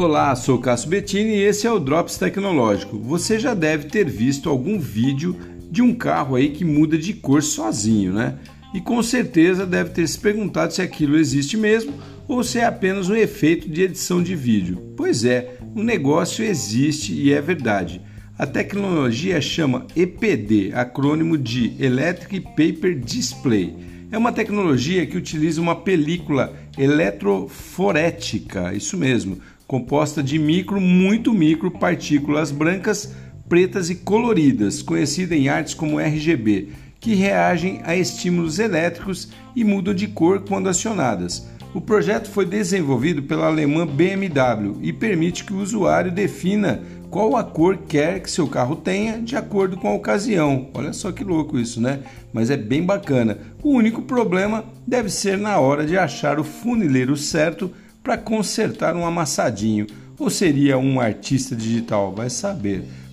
Olá, sou Cássio Bettini e esse é o Drops Tecnológico. Você já deve ter visto algum vídeo de um carro aí que muda de cor sozinho, né? E com certeza deve ter se perguntado se aquilo existe mesmo ou se é apenas um efeito de edição de vídeo. Pois é, o negócio existe e é verdade. A tecnologia chama EPD, acrônimo de Electric Paper Display. É uma tecnologia que utiliza uma película eletroforética, isso mesmo, composta de micro, muito micro partículas brancas, pretas e coloridas, conhecida em artes como RGB, que reagem a estímulos elétricos e mudam de cor quando acionadas. O projeto foi desenvolvido pela alemã BMW e permite que o usuário defina qual a cor quer que seu carro tenha de acordo com a ocasião. Olha só que louco isso, né? Mas é bem bacana. O único problema deve ser na hora de achar o funileiro certo para consertar um amassadinho. Ou seria um artista digital? Vai saber.